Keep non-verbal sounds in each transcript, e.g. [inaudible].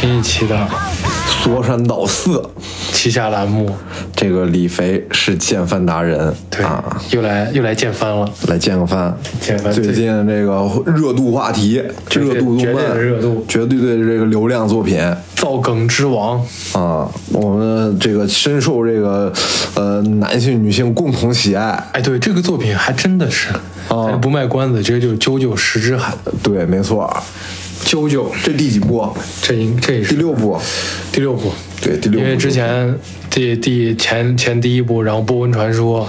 新一期的说三道四，旗下栏目。这个李肥是见番达人，对，啊，又来又来见番了。来见个番。见番最近这个热度话题，热度动绝对漫，的热度绝对的这个流量作品造梗之王，啊，我们这个深受这个呃男性女性共同喜爱。哎，对这个作品还真的是，哦咱不卖关子，直接就是《啾啾十之海》。对，没错。啾啾，这第几部？这应这也是第六部。第六部。对，第六部。因为之前第第前前第一部，然后波纹传说，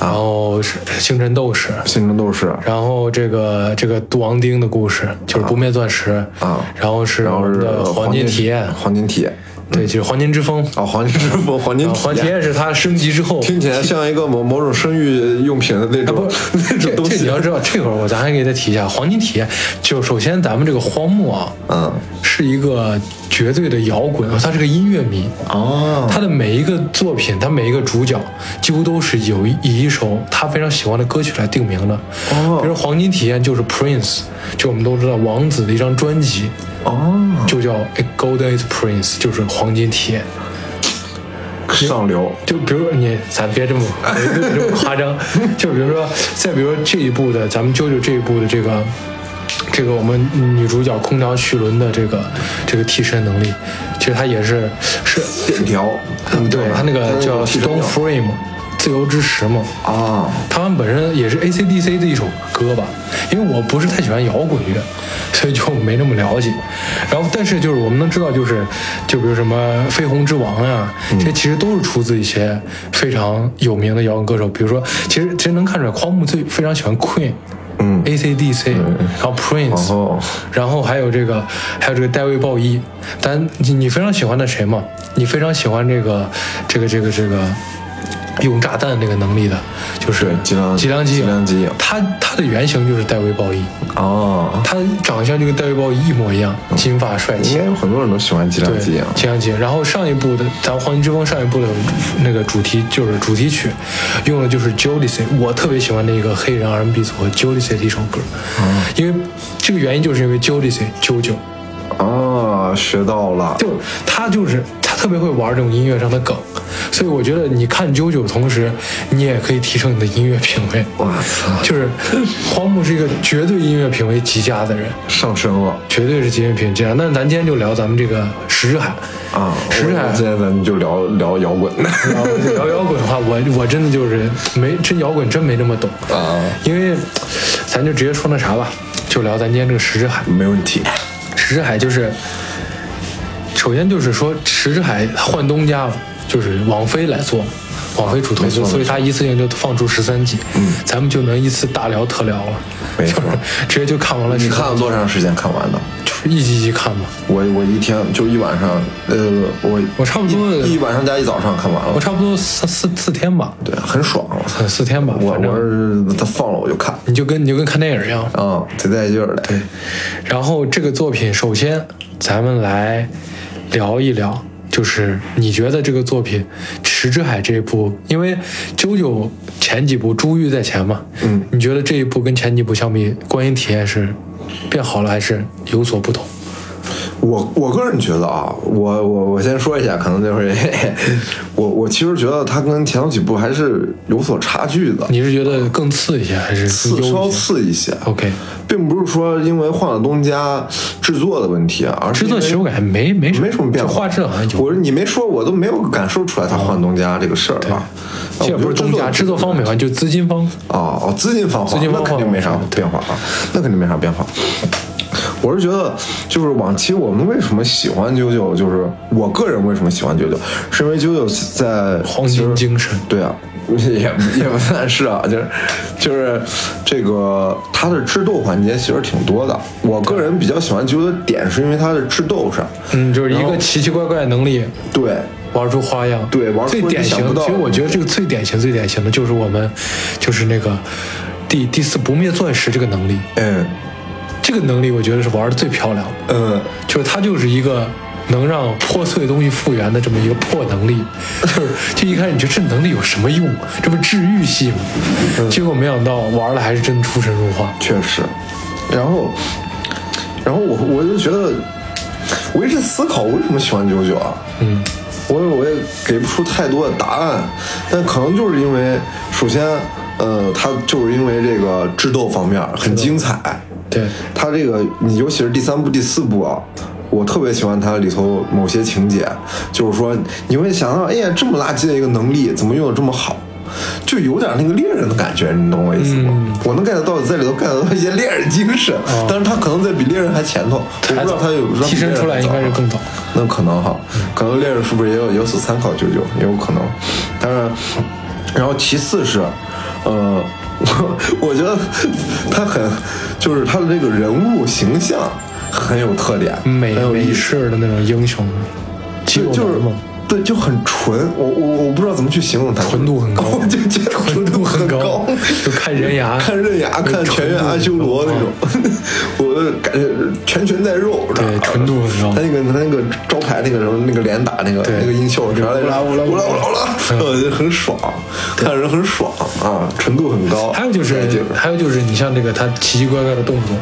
然后是星辰斗士，星辰斗士，然后这个这个杜王丁的故事就是不灭钻石啊然后是然后是黄金体验，黄金体验。对，就是黄金之风。啊，黄金之风，黄金啊黄金体验是它升级之后，听起来像一个某某种生育用品的那啊不种、[laughs] 那这种东西这你要知道，这会儿我咱还给他提一下黄金体验。就首先咱们这个荒木啊，嗯，是一个绝对的摇滚，他是个音乐迷。哦，他的每一个作品，他每一个主角几乎都是有一以一首他非常喜欢的歌曲来定名的。哦比如《黄金体验》就是 Prince，就我们都知道王子的一张专辑，哦，就叫《A Golden Prince》，就是黄金体验。上流，就比如你，咱别这么别这么夸张。[laughs] 就比如说，再比如说这一部的，咱们舅舅这一部的这个，这个我们女主角空调绪伦的这个这个替身能力，其实她也是是，链条，嗯对她那个叫 Stone Frame，自由之石嘛。啊，他们本身也是 AC/DC 的一首歌吧，因为我不是太喜欢摇滚乐，[laughs] 所以就没那么了解。然后，但是就是我们能知道，就是就比如什么《绯红之王》呀，这其实都是出自一些非常有名的摇滚歌手。比如说，其实其实能看出来，匡木最非常喜欢 Queen。嗯 AC/DC，、然后 Prince，、哦然后还有这个，还有这个戴维鲍伊。但你你非常喜欢的谁嘛？你非常喜欢这个这个这个这个用炸弹那个能力的，就是对吉良吉良吉吉良吉影他他的原型就是戴维鲍伊，哦，他长相就跟戴维鲍伊一模一样，金发帅气。应该。有很多人都喜欢吉良对，吉影，吉良吉影。然后上一部的咱《黄金之风》上一部的那个主题就是主题曲，用的就是 Jodeci，我特别喜欢那个黑人 R&B 组合 Jodeci 的一首歌，因为这个原因就是因为 Jodeci 啾啾。啊，学到了，就他就是他特别会玩这种音乐上的梗，所以我觉得你看啾啾，同时你也可以提升你的音乐品味。哇操，就是荒木是一个绝对音乐品味极佳的人，上升了绝对是音乐品味极佳。那咱今天就聊咱们这个石之海啊！石之海今天咱们就聊聊摇滚 [laughs] 聊摇滚的话，我我真的就是没真摇滚真没那么懂啊，因为咱就直接说那啥吧，就聊咱今天这个石之海。没问题，石之海就是，首先就是说石之海换东家了，就是网飞来做，网飞主投资，所以他一次性就放出十三集，嗯，咱们就能一次大聊特聊了，没错。[laughs] 直接就看完了。你看了多长时间看完的？就是一集一集看嘛，我我一天就一晚上，呃，我我差不多一一晚上加一早上看完了。我，差不多四四四天吧，对，很爽，我！四天吧，我我是他放了我就看，你就跟你就跟看电影一样，啊，贼带劲儿的。对，然后这个作品，首先咱们来聊一聊，就是你觉得这个作品《池之海》这一部，因为九九前几部珠玉在前嘛，嗯，你觉得这一部跟前几部相比，观影体验是变好了还是有所不同？我我个人觉得啊，我我我先说一下，可能就是我我其实觉得它跟前头几部还是有所差距的，你是觉得更次一些还是次稍次一些。？OK，并不是说因为换了东家制作的问题啊，而是制作其实我感没没没什么变化，画质好像有。我你没说，我都没有感受出来他换东家这个事儿啊。这也不是东家，制作方没换，就资金方。哦哦，资金方资金方那肯定没啥变化啊，那肯定没啥变化。我是觉得，就是往期我们为什么喜欢九九，就是我个人为什么喜欢九九，是因为九九在黄金精神。[laughs] 对啊，[laughs] 也 [laughs] 也不算是啊，就是就是这个它的智斗环节其实挺多的。我个人比较喜欢九九的点是因为它的智斗上，嗯，就是一个奇奇怪怪的能力，对。玩出花样，对玩出最典型其实我觉得这个最典型、最典型的就是我们，就是那个第第四不灭钻石这个能力，嗯这个能力我觉得是玩的最漂亮的，嗯，就是它就是一个能让破碎的东西复原的这么一个破能力，就是就一开始你觉得这能力有什么用？这不治愈系吗？结果没想到玩了还是真出神入化。确实。然后，然后我我就觉得，我一直思考为什么喜欢九九啊？嗯，我我也给不出太多的答案，但可能就是因为，首先，呃，它就是因为这个智斗方面很精彩，对，他这个你尤其是第三部、第四部啊，我特别喜欢它里头某些情节，就是说你会想到，哎呀，这么垃圾的一个能力，怎么用的这么好？就有点那个猎人的感觉，你懂我意思吗？嗯我能 get 到在里头 get 到一些猎人精神，但是他可能在比猎人还前头，我不知道他有 [laughs] 提升出来应该是更早。那可能哈，可能猎人是不是也有有所参考九九，也有可能。但是，然后其次是，呃，我 [laughs] 我觉得他很，就是他的这个人物形象很有特点，美美很有意思，式的那种英雄，肌肉就就是。对，就很纯。我我我不知道怎么去形容它，纯度很高我就觉得纯度很高高，就看人牙 [laughs] 看刃牙，看全员阿修罗那种，[laughs] 我感觉拳拳在肉，对纯度很高他那个他那个招牌那个什么那个连打那个那个音效啥来着？乌拉乌拉乌拉乌拉乌拉，呃，很爽，看人很爽啊，纯度很高。还有就是，还有就是，你像这个他奇奇怪怪的动作，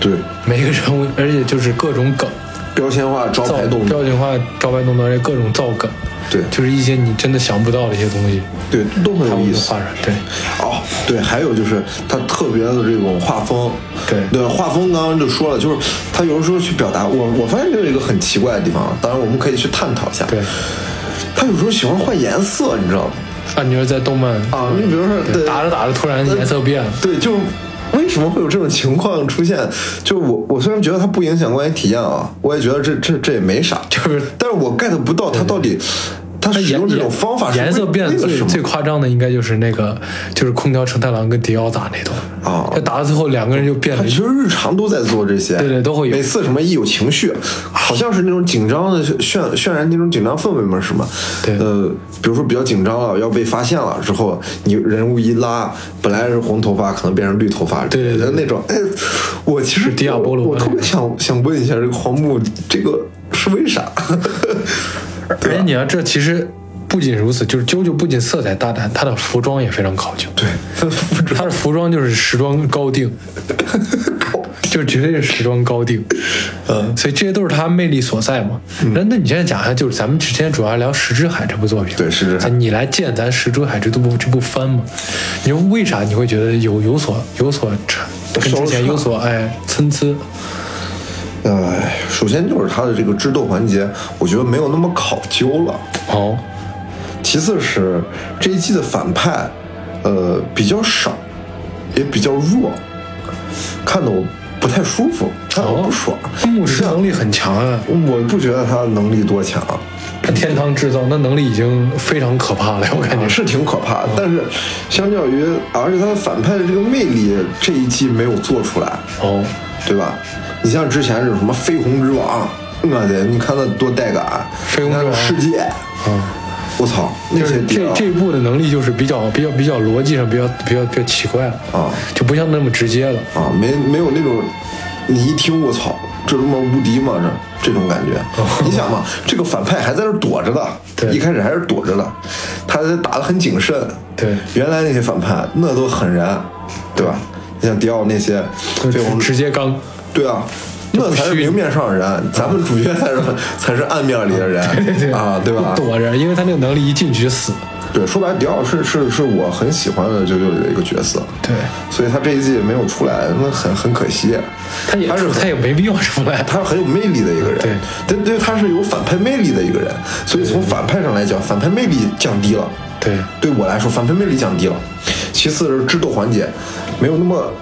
对每个人物，而且就是各种梗，标签化招牌动作，标签化招牌动作，而且各种造梗，对。就是一些你真的想不到的一些东西，对都很有意思。画出来，对，哦，对，还有就是他特别的这种画风，对。对，画风刚刚就说了，就是他有的时候去表达，我我发现这有一个很奇怪的地方，当然我们可以去探讨一下。对，他有时候喜欢换颜色，你知道吗？啊，你说在动漫。啊，你比如说打着打着突然颜色变了，对，就为什么会有这种情况出现？就我我虽然觉得它不影响观影体验啊，我也觉得这这这也没啥，就是但是我 get 不到它到底它使用这种方法是颜色变最最夸张的应该就是那个就是空调承太郎跟迪奥打那段啊他打到最后两个人就变了他其实日常都在做这些，对对都会有每次什么一有情绪，好像是那种紧张的渲渲染那种紧张氛围嘛，是吗？对呃，比如说比较紧张了，要被发现了之后，你人物一拉，本来是红头发，可能变成绿头发，对对对那种。哎，我其实迪亚波罗我我特别想想问一下，这个黄木这个是为啥？[laughs] 而且你要这其实不仅如此，就是啾啾不仅色彩大胆，他的服装也非常考究。对，他的服装就是时装高定，[laughs] 就绝对是时装高定。嗯所以这些都是他魅力所在嘛。那、那你现在讲一下，就是咱们之前主要聊《石之海》这部作品，对石之海你来见咱《石之海》这部这部番嘛？你说为啥你会觉得有有所有所差，跟之前有所哎参差？哎，首先就是他的这个智斗环节，我觉得没有那么考究了。哦，其次是这一季的反派，呃，比较少，也比较弱，看的我不太舒服，看得我不爽。牧师能力很强啊，我不觉得他能力多强，他天堂制造那能力已经非常可怕了，我感觉是挺可怕的。但是相较于，而且他的反派的这个魅力，这一季没有做出来，哦，对吧？你像之前这种什么绯红之王，我的，你看那多带感，绯红之王世界，嗯。我操，那些这这一部的能力就是比较比较比较逻辑上比较比较比较奇怪了啊，就不像那么直接了。啊，没没有那种，你一听我操，这他妈无敌吗？这这种感觉。你想嘛，这个反派还在这躲着的，对一开始还是躲着的，他打得很谨慎。对原来那些反派那都狠人，对吧？你像迪奥那些就绯红直直接刚，对啊，那才是明面上的人，咱们主角才是才是暗面里的人 [laughs] 啊，对吧？躲着，因为他那个能力一进去就死。对，说白了，迪奥是是是我很喜欢的九九里的一个角色，对，所以他这一季没有出来，那很很可惜。他也他是他也没必要出来。[laughs] 他很有魅力的一个人，对对对，他是有反派魅力的一个人，所以从反派上来讲，反派魅力降低了。对对我来说，反派魅力降低了。其次是智斗环节没有那么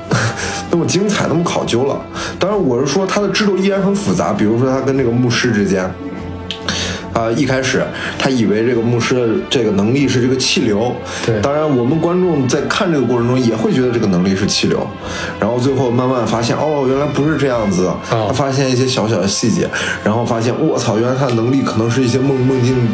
那么精彩，那么考究了。当然，我是说他的制度依然很复杂，比如说他跟这个牧师之间。啊、一开始他以为这个牧师的这个能力是这个气流，对。当然我们观众在看这个过程中也会觉得这个能力是气流，然后最后慢慢发现，哦，原来不是这样子，哦他发现一些小小的细节，然后发现，我操，原来他的能力可能是一些梦梦境，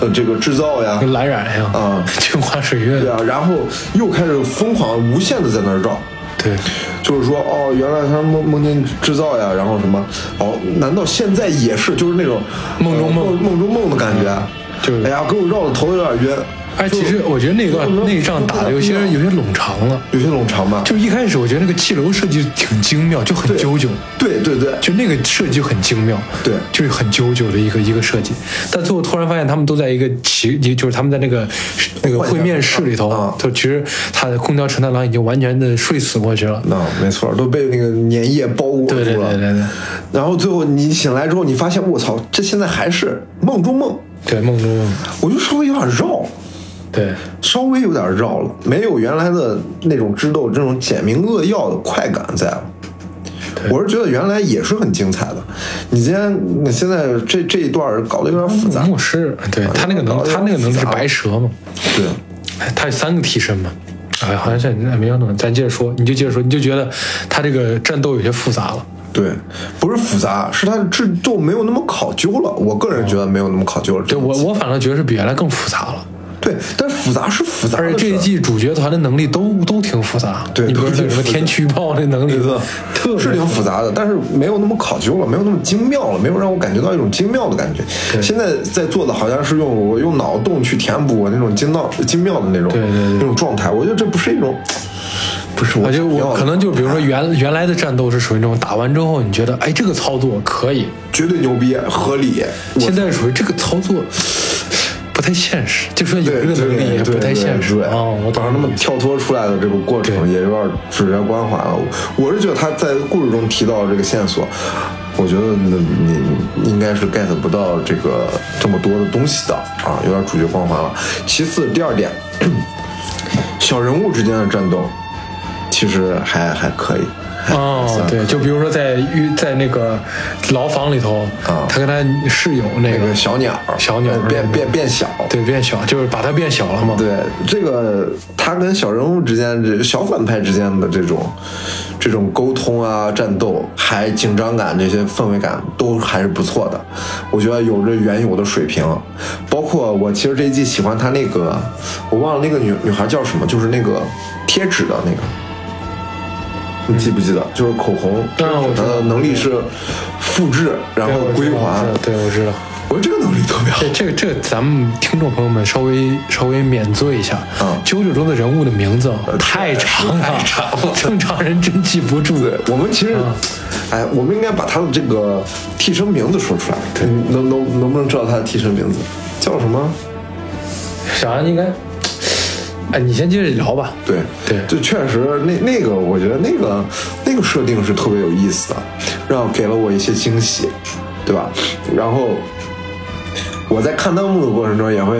呃，这个制造呀，蓝染一样，啊。[laughs] 镜花水月。对。啊，然后又开始疯狂无限的在那儿绕，对就是说，哦，原来他梦梦境制造呀，然后什么，哦，难道现在也是就是那种梦中梦呃梦梦中梦的感觉？就是哎呀，给我绕的头有点晕。哎，其实我觉得那段那一仗打的有些有些冗长了，有些冗长吧。就一开始我觉得那个气流设计挺精妙，就很啾啾。对对对，就那个设计就很精妙，对，就是很啾啾的一个一个设计。但最后突然发现他们都在一个奇，就是他们在那个那个会面室里头，啊就其实他的空调承太郎已经完全的睡死过去了。那没错，都被那个粘液包裹住了。对对对对对。然后最后你醒来之后，你发现我操，这现在还是梦中梦。对，梦中梦。我就稍微有点绕。对，稍微有点绕了，没有原来的那种智斗这种简明扼要的快感在了。我是觉得原来也是很精彩的，你今天你现在这这一段搞得有点复杂。牧师，对他那个能，他那个能是白蛇吗？对，他有三个替身嘛？哎，好像是没有弄，咱接着说，你就接着说，你就觉得他这个战斗有些复杂了。对，不是复杂，是他的智斗没有那么考究了。我个人觉得没有那么考究了。对我，我反正觉得是比原来更复杂了。对，但是复杂是复杂，而且这一季主角团的能力都都挺复杂。对，你比如说什么天气预报那能力，特是挺复杂的，但是没有那么考究了，没有那么精妙了，没有让我感觉到一种精妙的感觉。现在在做的好像是用我用脑洞去填补我那种精妙精妙的那种那种状态，我觉得这不是一种。不是，我觉得我可能就比如说原原来的战斗是属于那种打完之后你觉得哎这个操作可以，绝对牛逼合理。现在属于这个操作。不太现实，就说有这个能力也不太现实啊。我当时那么跳脱出来的这个过程也有点主角光环了。我是觉得他在故事中提到这个线索，我觉得你应该是 get 不到这个这么多的东西的啊，有点主角光环了。其次，第二点，[clears throat] 小人物之间的战斗其实还还可以。哦，[laughs] 对，就比如说在在那个牢房里头，啊，他跟他室友那个小鸟，小鸟变变变小，对，变小，就是把它变小了嘛。对，这个他跟小人物之间，这小反派之间的这种这种沟通啊、战斗，还紧张感这些氛围感都还是不错的。我觉得有着原有的水平，包括我其实这一季喜欢他那个，我忘了那个女女孩叫什么，就是那个贴纸的那个。你记不记得？就是口红，它的能力是复制，然后归还。对，我知道。我觉得这个能力特别好。这个这个，咱们听众朋友们稍微稍微免罪一下。啊，九九中的人物的名字太长了，[laughs] 正常人真记不住。我们其实，哎，我们应该把他的这个替身名字说出来。能能能不能知道他的替身名字叫什么？小安应该。哎，你先接着聊吧。对对，就确实那那个，我觉得那个那个设定是特别有意思的，让给了我一些惊喜，对吧？然后我在看弹幕的过程中也会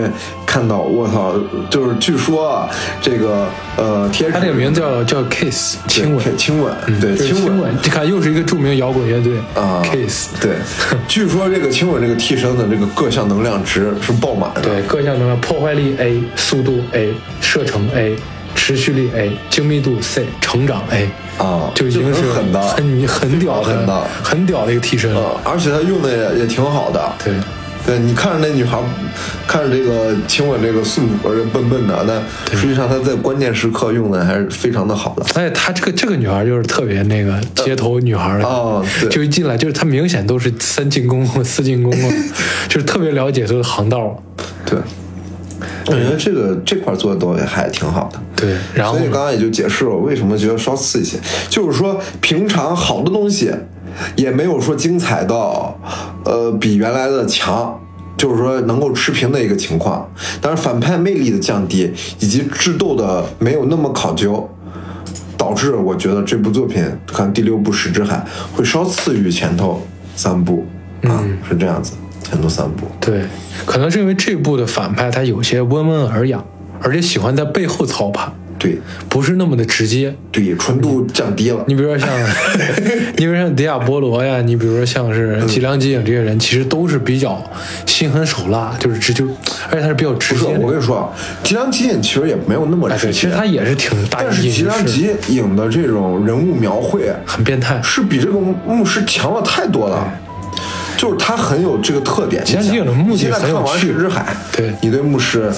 看到，我操，就是据说啊，这个呃，贴他这个名字叫叫 Kiss 亲吻。亲吻，对亲吻，你看又是一个著名摇滚乐队啊，Kiss。对，[laughs] 据说这个亲吻这个替身的这个各项能量值是爆满的，对，各项能量破坏力 A，速度 A，射程 A，持续力 A，精密度 C，成长 A 啊，就已经是很的很很屌很的很屌的一个替身。了，而且他用的也也挺好的，对。对，你看着那女孩，看着这个亲吻这个素这笨笨的，但实际上她在关键时刻用的还是非常的好的。哎，她这个这个女孩就是特别那个街头女孩啊，就一进来就是她明显都是三进攻、四进攻啊，[laughs] 就是特别了解这个行道。对，我觉得这个这块做的都还挺好的。对，然后所以刚刚也就解释了为什么觉得稍次一些，就是说平常好的东西。也没有说精彩到，呃，比原来的强，就是说能够持平的一个情况。但是反派魅力的降低，以及智斗的没有那么考究，导致我觉得这部作品看第六部《石之海》会稍次于前头三部啊，是这样子，前头三部。对，可能是因为这部的反派他有些温文尔雅，而且喜欢在背后操盘。对，不是那么的直接，对，纯度降低了。你比如说像，[laughs] 你比如像迪亚波罗呀，你比如说像是吉良吉影这些人，其实都是比较心狠手辣，就是直就，而且他是比较直接。我跟你说啊，吉良吉影其实也没有那么直接，其实他也是挺大。但是吉良吉影的这种人物描绘很变态，是比这个牧师强了太多了。就是他很有这个特点。吉良吉影的目的现在看完《石之海》，对你对牧师。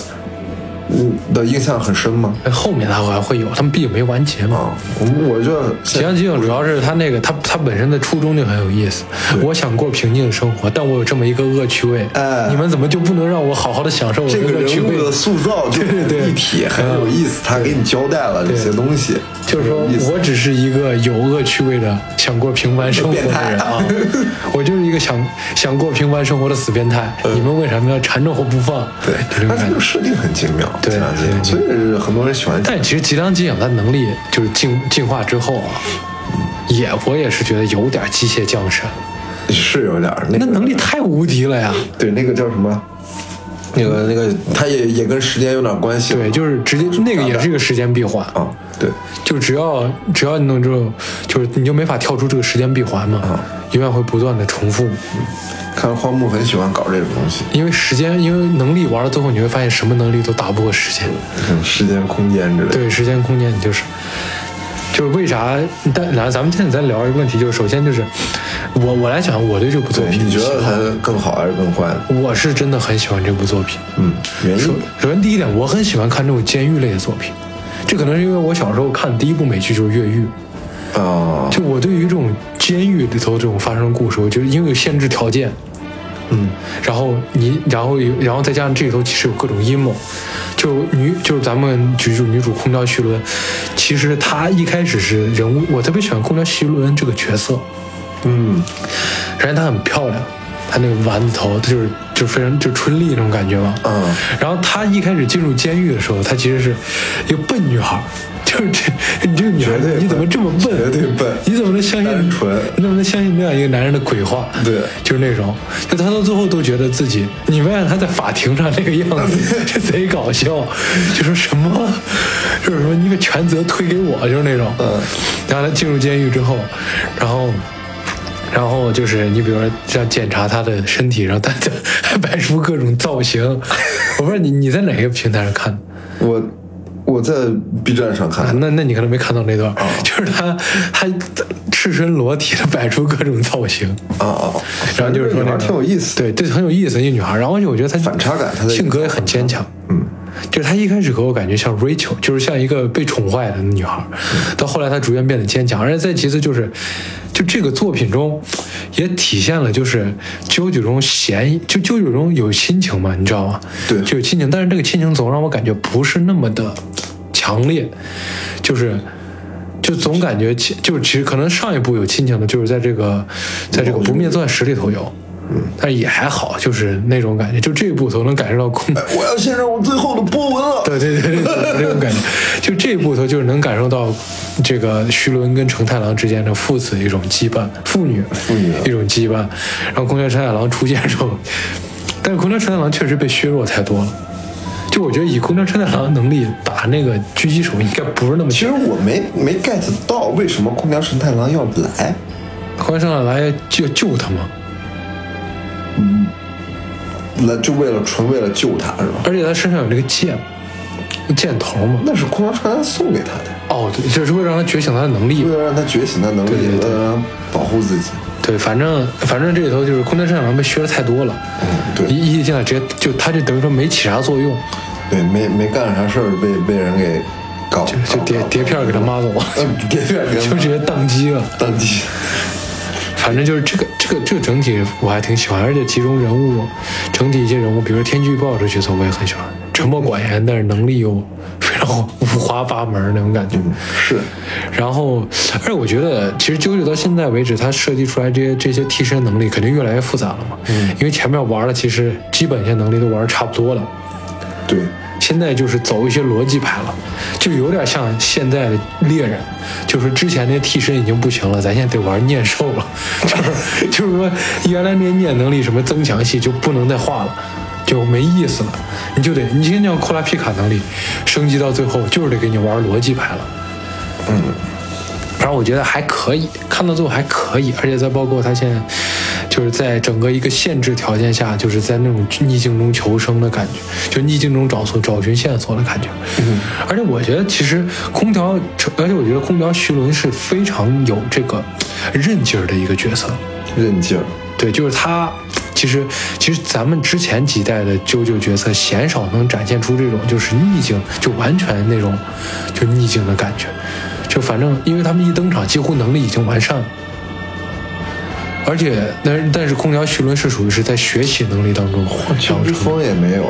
嗯的印象很深吗？后面他还会有，他们毕竟没完结嘛。啊，我我觉得吉祥机警主要是他那个他他本身的初衷就很有意思。我想过平静的生活，但我有这么一个恶趣味，哎你们怎么就不能让我好好的享受我这个人物？的塑造就很 [laughs] 对对对立体，很有意思，他给你交代了这些东西，就是说我只是一个有恶趣味的想过平凡生活的人啊，[laughs] 我就是一个想想过平凡生活的死变态。你们为什么要缠着我不放？嗯对，他这个。设定很精妙，对吉良吉所以很多人喜欢。但其实吉良吉影他能力就是进进化之后啊，也我也是觉得有点机械降神，是有点那能力太无敌了呀！对那个叫什么？那个那个，他也也跟时间有点关系。对，就是直接那个也是一个时间闭环，啊，对，就只要只要你弄这种，就是你就没法跳出这个时间闭环嘛，啊永远会不断的重复。看来荒木很喜欢搞这种东西，因为时间，因为能力玩到最后，你会发现什么能力都打不过时间。嗯，时间、空间之类的。对，时间、空间，你就是，就是为啥？但然后咱们现在在聊一个问题，就是首先就是我我来讲，我对这部作，品你觉得它更好还是更坏？我是真的很喜欢这部作品。嗯，原首因？首先第一点，我很喜欢看这种监狱类的作品，这可能是因为我小时候看的第一部美剧就是《越狱》。啊，就我对于这种监狱里头这种发生的故事，我觉得因为有限制条件，嗯，然后你，然后有，然后再加上这里头其实有各种阴谋，就女就是咱们举住女主空调徐伦，其实她一开始是人物，我特别喜欢空调徐伦这个角色，嗯，首先她很漂亮，她那个丸子头，她就是就非常就春丽那种感觉嘛，嗯然后她一开始进入监狱的时候，她其实是一个笨女孩。[laughs] 就是这，你这个女孩子，你怎么这么笨？绝对笨你怎么能相信？单纯你怎么能相信那样一个男人的鬼话？对就是那种，就他到最后都觉得自己，你发现他在法庭上那个样子，[laughs] 这贼搞笑，就说什么，就是说你把全责推给我，就是那种。嗯。然后他进入监狱之后，然后。然后就是你比如说像检查他的身体，然后他就 [laughs] 还摆出各种造型。我不知道你你在哪个平台上看？的？我我在 B 站上啊看，那那你可能没看到那段，哦。就是他他赤身裸体的摆出各种造型，啊啊，然后就是说女孩那个挺有意思，对对，很有意思的一个女孩。然后而且我觉得她反差感她的性格也很坚强，嗯，就是她一开始给我感觉像 Rachel，就是像一个被宠坏的女孩，到后来她逐渐变得坚强。而且再其次就是，就这个作品中也体现了就是啾啾中闲，就啾啾中有亲情嘛，你知道吗？对就有亲情，但是这个亲情总让我感觉不是那么的强烈，就是。就总感觉亲，就是其实可能上一部有亲情的，就是在这个，在这个《不灭钻石》里头有，嗯，但也还好，就是那种感觉。就这一步头能感受到空，我要献上我最后的波纹了。对对对对对，这种感觉。就这一步头就是能感受到这个徐伦跟承太郎之间的父子一种羁绊，父女父女一种羁绊。然后空调承太郎出现之后，但是空调承太郎确实被削弱太多了。就我觉得以空调承太郎的能力打那个狙击手，应该不是那么其实我没没 get 到为什么空调神太郎要来，空调承太郎来救救他嘛。来就为了纯为了救他是吧？而且他身上有这个剑，箭头嘛。那是空调神太郎送给他的，哦，对，就是为了让他觉醒他的能力为。了让他觉醒他的能力，对对对为了让他保护自己。对，反正反正这里头就是空间战场被削的太多了。嗯，对一一进来直接就他就等于说没起啥作用，对，没没干啥事儿，被被人给搞，就就碟碟片给他妈走了，[laughs] 嗯，碟片给他就直接宕机了。宕机。[laughs] 反正就是这个这个这个整体我还挺喜欢，而且其中人物整体一些人物，比如说天气预报这个角色我也很喜欢，沉默寡言，但是能力又非常五花八门那种感觉。是，然后，而且我觉得，其实啾啾到现在为止，他设计出来这些这些替身能力肯定越来越复杂了嘛。嗯，因为前面玩的其实基本一些能力都玩的差不多了，对，现在就是走一些逻辑牌了，就有点像现在的猎人，就是之前那替身已经不行了，咱现在得玩念兽了，就是就是说原来那些念能力什么增强系就不能再画了。就没意思了，你就得你今天像库拉皮卡能力升级到最后，就是得给你玩逻辑牌了。嗯，反正我觉得还可以，看到最后还可以，而且再包括他现在就是在整个一个限制条件下，就是在那种逆境中求生的感觉，就逆境中找索找寻线索的感觉。嗯，而且我觉得其实空调，而且我觉得空调徐伦是非常有这个韧劲儿的一个角色。韧劲儿。对，就是他其实其实咱们之前几代的啾啾角色鲜少能展现出这种就是逆境，就完全那种就逆境的感觉。就反正因为他们一登场，几乎能力已经完善了。而且，但但是空调徐伦是属于是在学习能力当中黄金之风也没有，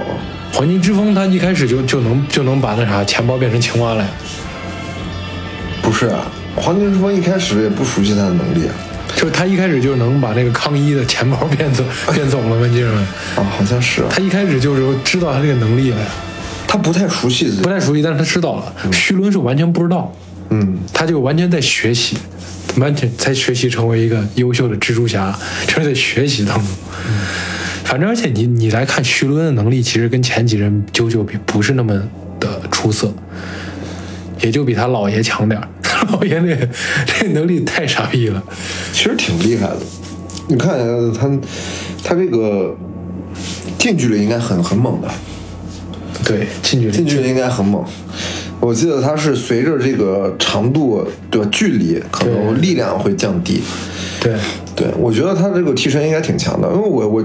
黄金之风他一开始就就能就能把那啥钱包变成青蛙了呀，不是啊，黄金之风一开始也不熟悉他的能力啊，就是他一开始就能把那个康一的钱包变走变走了吗？记着没？啊，好像是啊，他一开始就是知道他这个能力了呀，他不太熟悉，不太熟悉，但是他知道了。徐伦是完全不知道，嗯，他就完全在学习，完全才学习成为一个优秀的蜘蛛侠，就是在学习当中。反正而且你你来看徐伦的能力，其实跟前几任啾啾比不是那么的出色，也就比他姥爷强点儿。[laughs] 老爷那个这能力太傻逼了，其实挺厉害的。你看他他这个近距离应该很很猛的，对，近距离近距离应该很猛。我记得它是随着这个长度的距离，可能力量会降低。对，对我觉得它这个替身应该挺强的，因为我我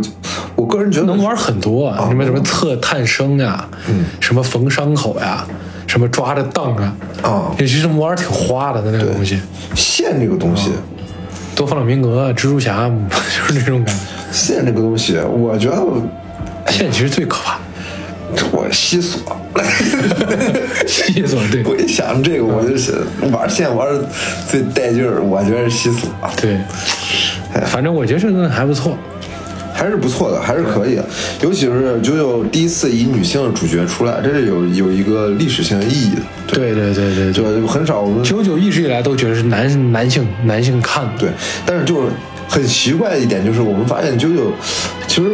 我个人觉得能玩很多啊，什么什么测探生呀，嗯，什么缝伤口呀，什么抓着荡啊，啊，也是这玩挺花的那个东西。线这个东西，多弗朗明哥、蜘蛛侠 [laughs] 就是那种感觉。线这个东西，我觉得线其实最可怕。我西索，[laughs] 西索对。我一想这个，我就是玩线玩的最带劲儿，我觉得是西索。对，反正我觉得这个还不错，还是不错的，还是可以的。尤其是九九第一次以女性的主角出来，这是有有一个历史性的意义的。对对对对，就很少我们九九一直以来都觉得是男男性男性看的。对，但是就是很奇怪的一点，就是我们发现九九其实。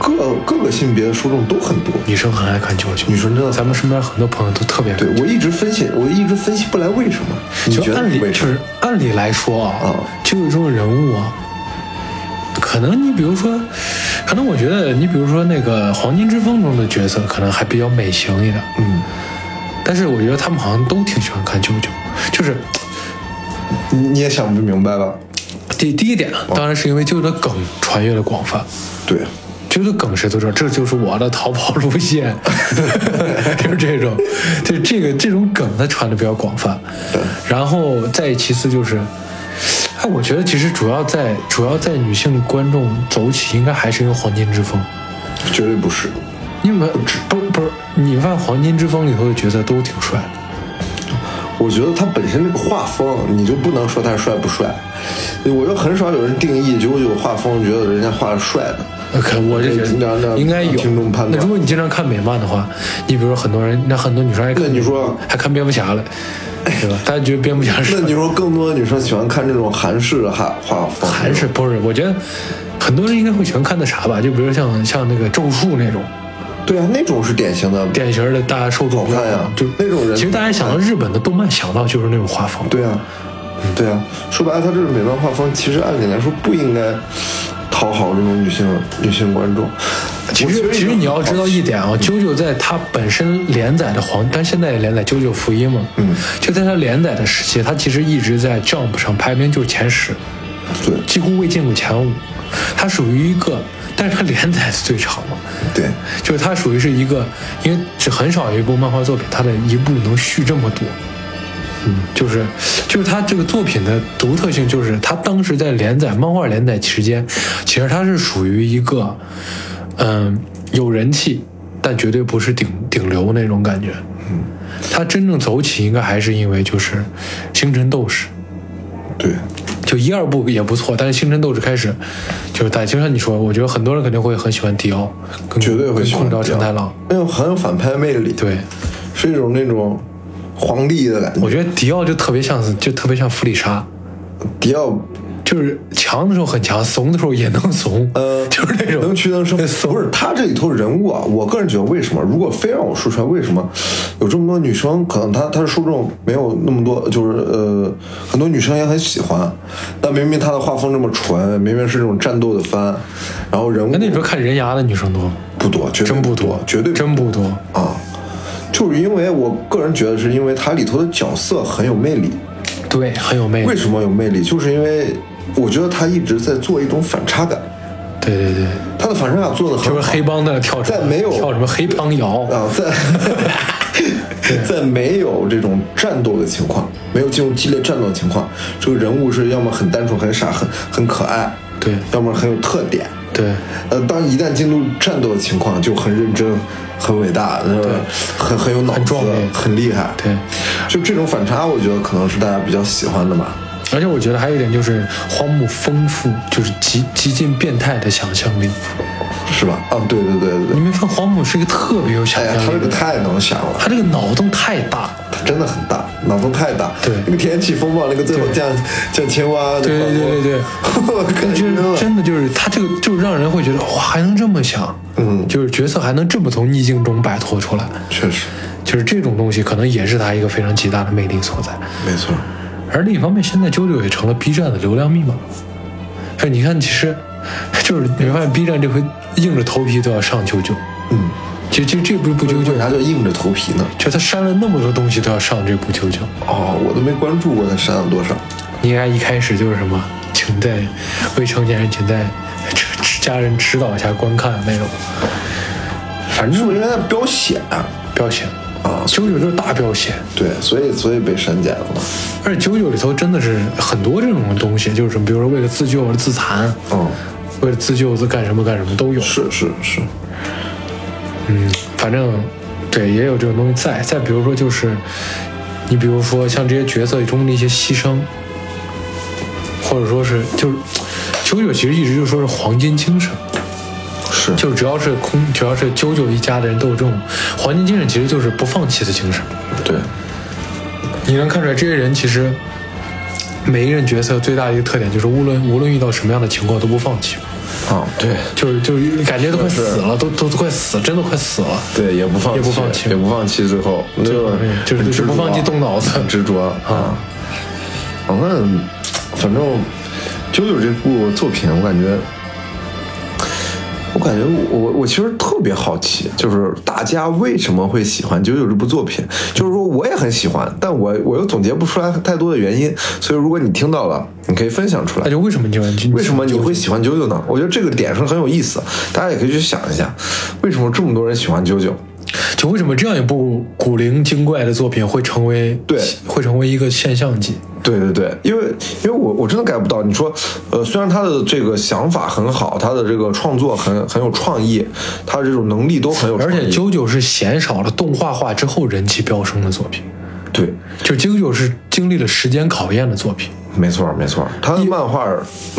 各各个性别的受众都很多，女生很爱看啾啾，女生真的，咱们身边很多朋友都特别对我一直分析，我一直分析不来为什么。你觉得按理就是按理来说啊，啾啾中的人物啊，可能你比如说，可能我觉得你比如说那个黄金之风中的角色，可能还比较美型一点，嗯，但是我觉得他们好像都挺喜欢看啾啾，就是你你也想不明白吧？第第一点，当然是因为舅舅的梗传阅的广泛，对。觉得梗谁都知道，这就是我的逃跑路线，[laughs] 就是这种，就这个这种梗它传的比较广泛。然后再其次就是，哎，我觉得其实主要在主要在女性观众走起，应该还是因为《黄金之风》。绝对不是，因为不不是你发现《黄金之风》里头的角色都挺帅。我觉得他本身这个画风，你就不能说他帅不帅。我就很少有人定义九九画风，觉得人家画的帅的。可我这觉得应该有听众判断。那如果你经常看美漫的话，你比如说很多人，那很多女生爱看，那你说还看蝙蝠侠了，对吧？大家觉得蝙蝠侠是？[laughs] 那你说更多的女生喜欢看这种韩式的画画风？韩式不是？我觉得很多人应该会喜欢看那啥吧？就比如像像那个咒术那种。对啊，那种是典型的典型的，大家受众好看呀。就那种人，其实大家想到日本的动漫，想到就是那种画风。对啊，对啊。说白了，他这种美漫画风，其实按理来说不应该。讨好这种女性女性观众，其实其实你要知道一点啊，啾啾在它本身连载的黄，但现在也连载《啾啾福音》嘛，嗯，就在它连载的时期，它其实一直在 Jump 上排名就是前十，对，几乎未进过前五，它属于一个，但是它连载是最长嘛，对，就是它属于是一个，因为只很少有一部漫画作品，它的一部能续这么多。嗯，就是，就是他这个作品的独特性，就是他当时在连载漫画连载期间，其实他是属于一个，嗯，有人气，但绝对不是顶顶流那种感觉。嗯，他真正走起，应该还是因为就是《星辰斗士》。对，就一二部也不错，但是《星辰斗士》开始，就是大，就像你说，我觉得很多人肯定会很喜欢迪奥，绝对会喜欢空调承太郎，那种很有反派魅力。对，是一种那种。皇帝的感觉，我觉得迪奥就特别像，就特别像弗里莎。迪奥就是强的时候很强，怂的时候也能怂，呃，[laughs] 就是那种能屈能伸。不是他这里头人物啊，我个人觉得，为什么如果非让我说出来，为什么有这么多女生，可能他他的受众没有那么多，就是呃，很多女生也很喜欢。但明明他的画风这么纯，明明是这种战斗的番，然后人物，那你说看人牙的女生多不多？真不多，绝对真不多啊。就是因为我个人觉得，是因为它里头的角色很有魅力，对，很有魅力。为什么有魅力？就是因为我觉得他一直在做一种反差感，对对对，他的反差感做的很好。就是黑帮在那跳在没有跳什么黑帮摇，啊，在 [laughs] 在没有这种战斗的情况，没有进入激烈战斗的情况，这个人物是要么很单纯、很傻、很很可爱，对要么很有特点。对呃，当一旦进入战斗的情况，就很认真、很伟大，对很很有脑子很，很厉害。对。就这种反差，我觉得可能是大家比较喜欢的吧。而且我觉得还有一点就是荒木丰富，就是极极尽变态的想象力。是吧？啊，对对对对对。你没发现荒木是一个特别有想象力的人？他这个太能想了，他这个脑洞太大。他真的很大，脑洞太大。对那个天气风暴，那个最后对降降青蛙，对对对对对，我 [laughs] 看就是。真的就是他这个，就让人会觉得哇，还能这么想，嗯就是角色还能这么从逆境中摆脱出来，确实，就是这种东西可能也是他一个非常极大的魅力所在。没错。而另一方面，现在啾啾也成了 B 站的流量密码。哎，你看，其实 [laughs] 就是你会发现 B 站这回硬着头皮都要上啾啾。嗯，其实其实这部不啾啾为，啥叫硬着头皮呢？就他删了那么多东西都要上这不啾啾。哦，我都没关注过他删了多少。你看一开始就是什么，请在未成年人请在家人指导下观看那种，反正是不是因为他标显啊？标显啊九九就是大标显，对，所以所以被删减了嘛。而且九九里头真的是很多这种东西，就是比如说为了自救而自残，嗯，为了自救自干什么干什么都有。是是是，嗯，反正对也有这种东西在。再比如说就是，你比如说像这些角色中的一些牺牲，或者说是就是九九其实一直就说是黄金精神。是就只要是空，只要是九九一家的人都有这种黄金精神，其实就是不放弃的精神。对，你能看出来，这些人其实每一任角色最大的一个特点就是，无论无论遇到什么样的情况都不放弃，啊，对就是就是感觉都快死了，都都都快死，真的快死了。对，也不放弃，也不放弃也不放弃，最后就就是就是不放弃动脑子很执着啊。反正反正九九这部作品，我感觉。我感觉我我我其实特别好奇，就是大家为什么会喜欢《九九》这部作品？就是说我也很喜欢，但我我又总结不出来太多的原因。所以如果你听到了，你可以分享出来那。就为什么你喜欢？为什么你会喜欢九九呢？我觉得这个点是很有意思，大家也可以去想一下，为什么这么多人喜欢九九？就为什么这样一部古灵精怪的作品会成为对。会成为一个现象级？对对对，因为因为我我真的 get 不到，你说，呃，虽然他的这个想法很好，他的这个创作很很有创意，他的这种能力都很有创意，而且九九是鲜少了动画化之后人气飙升的作品，对，就九九是经历了时间考验的作品。没错没错，他的漫画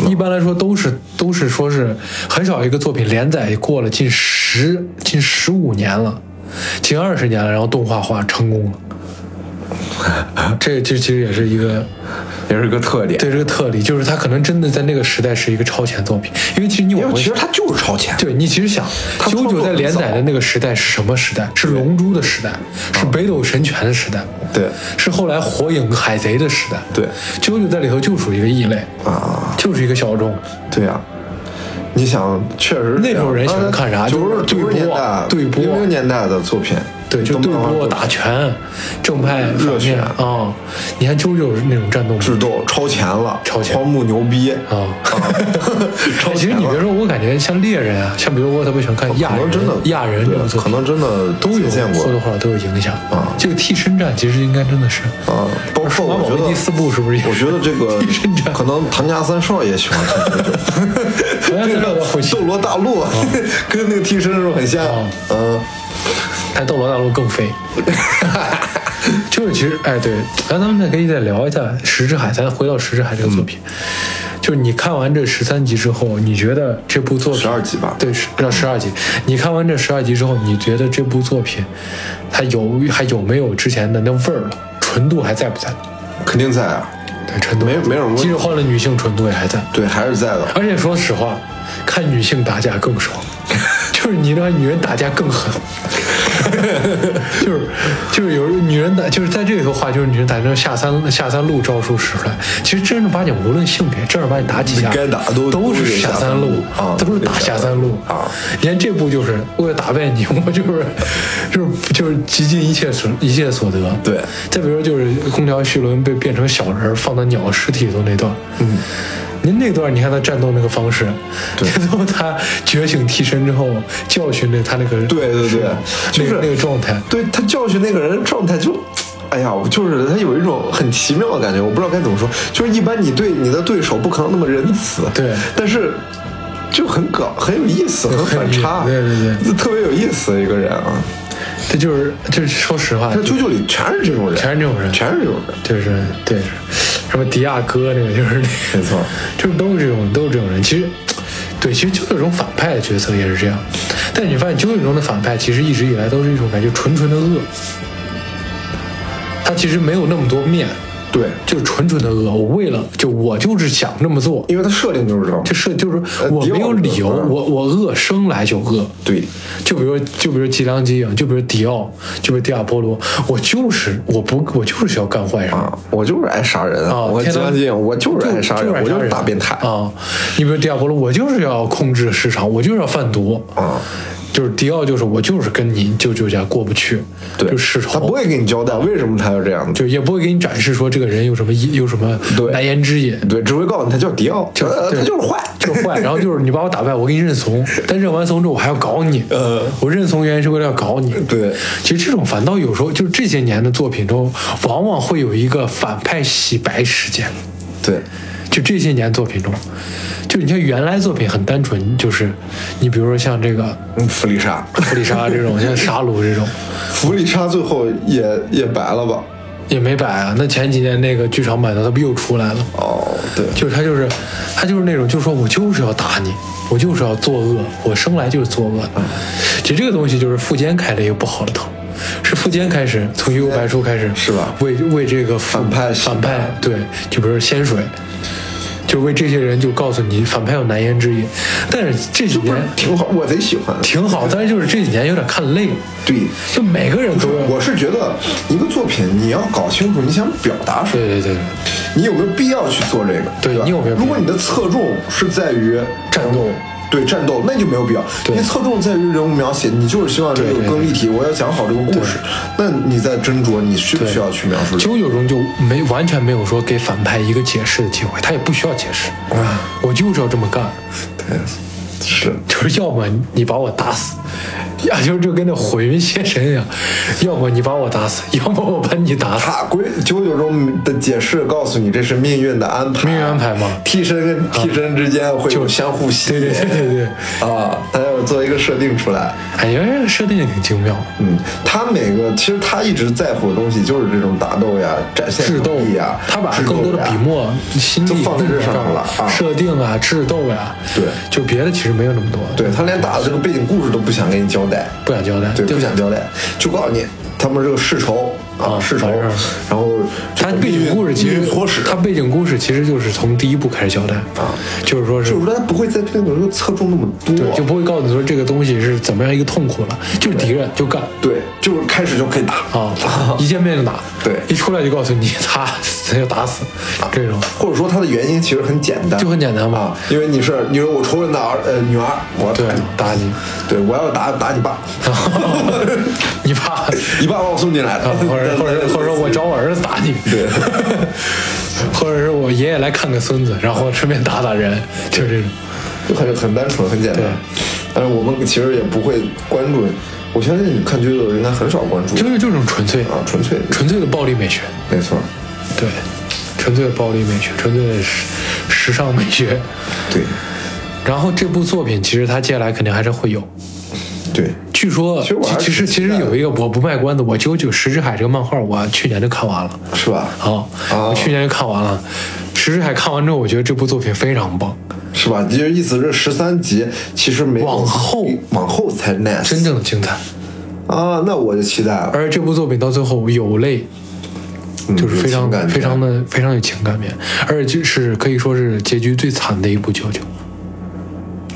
一般来说都是都是说是很少一个作品连载过了近十近十五年了，近二十年了，然后动画化成功了。这这其实也是一个 [laughs] 也是一个特点，对这个特例，就是它可能真的在那个时代是一个超前作品，因为其实你因为往其实他就是超前，对你其实想，九九在连载的那个时代是什么时代？是龙珠的时代，是北斗神拳的时代，对是后来火影、海贼的时代。对九九在里头就属于一个异类，啊，就是一个小众。对呀、你想，确实那种人喜欢看啥？九就是九十年代、对播零零年代的作品，对，就对波打拳，正派热血面啊、你看啾啾是那种战斗智斗超前了，超前荒木牛逼啊。超其实你别说，我感觉像猎人啊，像比如我特别喜欢看亚人，真的亚人这种作品，可能真的都有体现过或多或少都有影响啊这个替身战其实应该真的是啊，包括我觉得第四部是不是也？我觉得这个 [laughs] 替身战可能唐家三少也喜欢看九九，唐家三少我会喜 [laughs] 斗罗大陆 [laughs] 跟那个替身是不是很像啊，嗯，但斗罗大陆更飞。[laughs] 就是其实哎对，然后咱们再可以再聊一下《石之海》，咱回到《石之海》这个作品，就是你看完这十三集之后，你觉得这部作品十二集吧对，是要十二集。你看完这十二集之后，你觉得这部作品它有还有没有之前的那味儿了？纯度还在不在？肯定在啊，对，纯度没没什么问题即使换了女性，纯度也还在。对，还是在的，而且说实话，看女性打架更爽，[laughs] 就是你让女人打架更狠，就是就是有女人打，就是在这里头话，就是女人打那下三下三路招数使出来，其实正儿八经无论性别，正儿八经打几下该打都都是下下三路啊都是打下三路啊。你看这部就是为了打败你，[laughs] 我就是就是就是极尽一切所一切所得。对再比如说就是空调绪伦被变成小人放到鸟尸体里头那段，嗯，您那段你看他战斗那个方式，[laughs] 对最后他觉醒替身之后教训那他那个对对对就是那个那个状态，对他教训那个人状态就，哎呀，就是他有一种很奇妙的感觉，我不知道该怎么说。就是一般你对你的对手不可能那么仁慈，对但是就很搞，很有意思，很反差，对对对就特别有意思的一个人啊。他就是就是说实话，他舅舅里全是这种人，全是这种人全是这种人，就是对什么迪亚哥那个就是那个没错。[laughs] 就是都是这种，都是这种人。其实，对，其实就这种反派的角色也是这样。但你发现《啾啾》中的反派，其实一直以来都是一种感觉纯纯的恶，他其实没有那么多面，对，就是纯纯的恶。我为了就我就是想这么做，因为他设定就是这设就是呃我没有理由，我我恶生来就恶。对，就比如就比如吉良吉影，就比如迪奥，就比如迪亚波罗，我就是我不我就是要干坏事。啊，我就是爱杀人，啊，吉良吉影，我就是爱杀人，我就是大变态啊！你比如迪亚波罗，我就是要控制市场，我就是要贩毒啊。就是迪奥，就是我就是跟你舅舅家过不去，对，就世仇，他不会给你交代为什么他要这样子，就也不会给你展示说这个人有什么有什么对。难言之隐，对，只会告诉你他叫迪奥，就呃他就是坏，就是坏。然后就是你把我打败，我给你认怂，[laughs] 但认完怂之后我还要搞你，呃。我认怂原因是为了要搞你。对。其实这种反倒有时候就是这些年的作品中，往往会有一个反派洗白事件。对，就这些年作品中，就你像原来作品很单纯，就是你比如说像这个嗯，弗利莎，弗利莎这种，像沙鲁这种，[laughs] 弗利莎最后也也白了吧？也没白啊。那前几年那个剧场版的，他不又出来了？哦，对，就是他就是他就是那种，就是说我就是要打你，我就是要作恶，我生来就是作恶的。其实这个东西就是富坚开了一个不好的头，是富坚开始从幽游白书开始是吧为为这个反反派反派对，就比如说仙水。就为这些人就告诉你反派有难言之隐，但是这几年挺好，我贼喜欢。挺好，但是就是这几年有点看累了，对，就每个人都要我是觉得一个作品你要搞清楚你想表达什么，对对对。对你有没有必要去做这个？吧对你有没有如果你的侧重是在于战斗，对战斗，那就没有必要。对你侧重在于人物描写，你就是希望这个更立体，我要讲好这个故事。那你在斟酌你需不需要去描述这个？九九中就没完全没有说给反派一个解释的机会，他也不需要解释，啊我就是要这么干，对，是。就是要么你把我打死，呀，就就跟那火云邪神一样，要么你把我打死，要么我把你打死。他归九九中的解释告诉你，这是命运的安排。命运安排吗替身跟替身之间会有相互吸引。对对对对对，啊，他要做一个设定出来。哎呀，这个设定也挺精妙，嗯，他每个其实他一直在乎的东西就是这种打斗呀、展现智斗呀，他把更多的笔墨、心力都放在这上面了啊设定啊、智斗呀，对就别的其实没有那么多，对他连打的这个背景故事都不想给你交代，不想交代，对，不想交代，就告诉你他们这个世仇啊，啊世仇然后他背景故事其实他背景故事其实就是从第一部开始交代啊，就是说是就是说他不会在这里头侧重那么多，对，就不会告诉你说这个东西是怎么样一个痛苦了，就是敌人就干对，就是开始就可以打啊，[laughs] 一见面就打，对一出来就告诉你他他要打死这种，或者说他的原因其实很简单，就很简单嘛啊，因为你是你是我仇人的儿呃女儿，我对打你，，对我要打打你爸 [laughs] [laughs] 你爸。你爸把我送进来的，者或者或者说我找我儿子打你，对，[laughs] 或者是我爷爷来看个孙子，然后顺便打打人，就这种。就很很单纯很简单，但是我们其实也不会关注，我相信你看剧的应该很少关注。就是这种纯粹啊，纯粹。纯粹的暴力美学，没错，对，纯粹的暴力美学，纯粹的时时尚美学。对。然后这部作品其实它接下来肯定还是会有，对，据说其实其实其实有一个我不卖关子，我九九石之海这个漫画我去年就看完了。是吧？啊，啊我去年就看完了。石之海看完之后，我觉得这部作品非常棒，是吧？就是意思是十三集其实没往后往后才 nice，真正的精彩。啊，那我就期待了，而这部作品到最后有泪，嗯就是非常非常的非常有情感面，而且就是可以说是结局最惨的一部九九。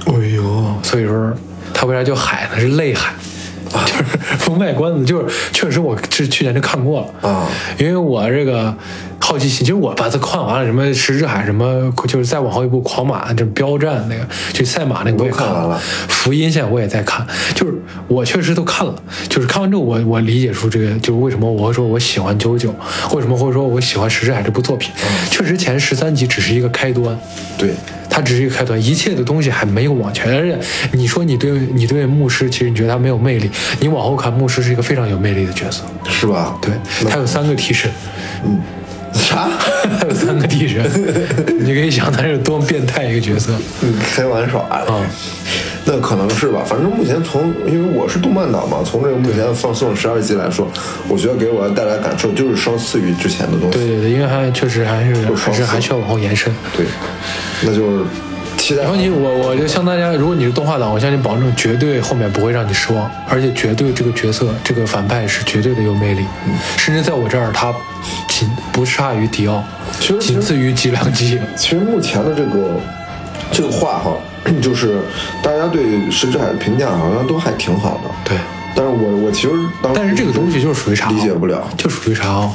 哎呦，所以说，它为啥叫海呢？是泪海，[laughs] 就是不卖关子，就是确实我是去年就看过了。啊，因为我这个好奇心，其实我把它看完了，什么石之海，什么就是再往后一部狂马，就是标战那个，就赛马那个我也看完了。福音现在我也在看，就是我确实都看了，就是看完之后我我理解出这个就是为什么我会说我喜欢九九，为什么会说我喜欢石之海这部作品，确实前十三集只是一个开端，对，它只是一个开端，一切的东西还没有往前。而且你说你对你对牧师，其实你觉得他没有魅力，你往后看，牧师是一个非常有魅力的角色。是吧？对，他有三个替身，啥？还 [laughs] 有三个敌人，[laughs] 你可以想他是多么变态一个角色。嗯，开玩笑啊。啊那可能是吧，反正目前从因为我是动漫党嘛，从这个目前放送十二集来说，我觉得给我带来感受就是稍次于之前的东西。对对对，因为还确实还是还是还需要往后延伸。对，那就是期待然。后你我我就向大家，如果你是动画党，我向你保证，绝对后面不会让你失望，而且绝对这个角色这个反派是绝对的有魅力，甚至在我这儿他仅不差于迪奥其实，仅次于吉良吉。其实目前的这个这个画哈，[clears throat] 就是大家对石之海的评价好像都还挺好的。对，但是我我其实当时但是这个东西就是属于啥？理解不了。就属于啥哦？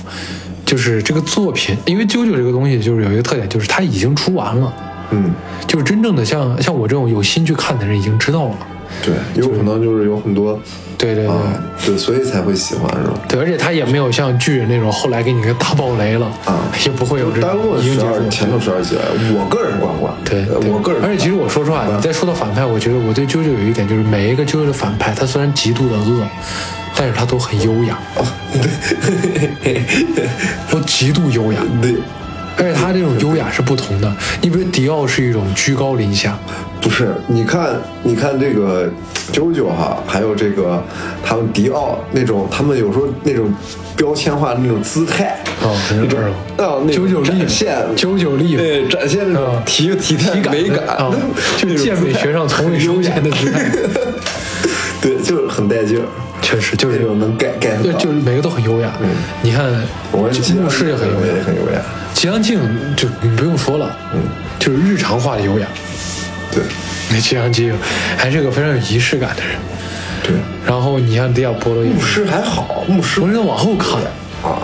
就是这个作品，因为啾啾这个东西就是有一个特点，就是它已经出完了，嗯，就是真正的像像我这种有心去看的人已经知道了。对，有可能就是有很多对对对。啊，对，所以才会喜欢是吧？对，而且他也没有像巨人那种后来给你个大爆雷了，啊也不会有这单种论十二。前头十二集，我个人观观，对，我个人，而且其实我说实话，你再说到反派，我觉得我对啾啾有一点就是每一个啾啾的反派，他虽然极度的恶，但是他都很优雅，[laughs] 都极度优雅。对，而且他这种优雅是不同的。你比如迪奥是一种居高临下，不是，你看，你看这个啾啾哈，还有这个他们迪奥那种，他们有时候那种标签化的那种姿态，哦那种是啊，那九九力种展现九九力对，展现那种啊体体态体感美感啊，[laughs] 就是健美学上从未出现的姿态，[laughs] 对，就是很带劲儿，确实就是那种能 get get 对，就是每个都很优雅。你看，我就牧师也很优雅，也很优雅，吉良静就你不用说了，嗯，就是日常化的优雅。对。那吉良静还是个非常有仪式感的人。对，然后你像迪亚波罗也牧，师还好，牧师我是往后看，啊，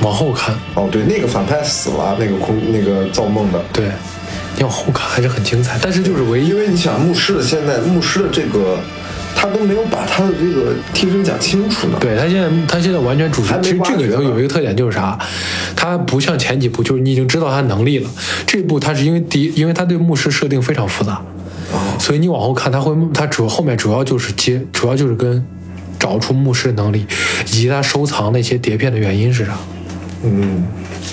往后看，哦对，那个反派死了，那个空那个造梦的，对，你往后看还是很精彩。但是就是唯一。因为你想牧师的现在牧师的这个，他都没有把他的这个替身讲清楚呢。对他现在，他现在完全主还角。其实这个里头有一个特点就是啥，他不像前几部，就是你已经知道他能力了。这部他是因为第一，因为他对牧师设定非常复杂，所以你往后看，他会他主后面主要就是接，主要就是跟找出牧师的能力，以及他收藏那些碟片的原因是啥。嗯，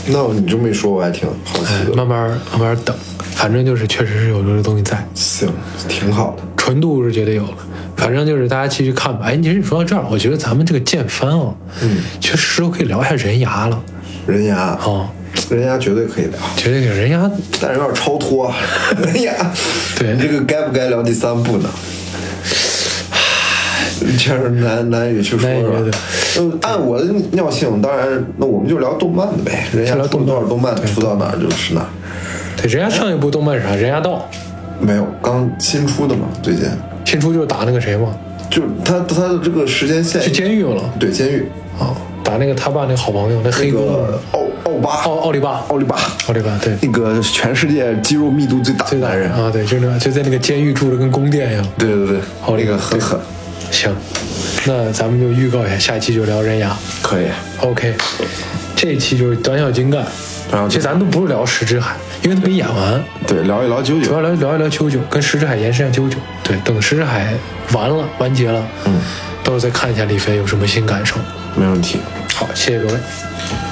那你这么一说，我还挺好奇的。慢慢慢慢等，反正就是确实是有这个东西在，行，挺好的。纯度是绝对有了。反正就是大家继续看吧。哎，其实你说到这儿，我觉得咱们这个剑番啊，嗯，其实可以聊一下人牙了。人牙，哦，人牙绝对可以聊，绝对可以人牙但是有点超脱。[laughs] 人牙，对你这个该不该聊第三部呢？[sighs] 确实难难以去说难以是吧？嗯，按我的尿性，当然，那我们就聊动漫的呗。人家动漫多少动漫，出到哪儿就是哪儿。对，人家上一部动漫是啥？人家道没有，刚新出的嘛，最近新出就是打那个谁嘛，就是他他的这个时间线去监狱了。对监狱。啊，打那个他爸那个好朋友，那黑那哥个奥奥巴。奥奥利巴，奥利巴。奥利巴对。那个全世界肌肉密度最大的最大男人，啊，对，就那个就在那个监狱住的跟宫殿一样。对对对，奥利巴个很狠，行，那咱们就预告一下，下一期就聊人牙。可以。OK，这一期就是短小精干，然后其实咱都不是聊石之海，因为他没演完，对聊一聊九九，主要聊聊一聊啾啾，跟石之海延伸一下啾啾。对，等石之海完了完结了，嗯，到时候再看一下李飞有什么新感受。没问题。好，谢谢各位。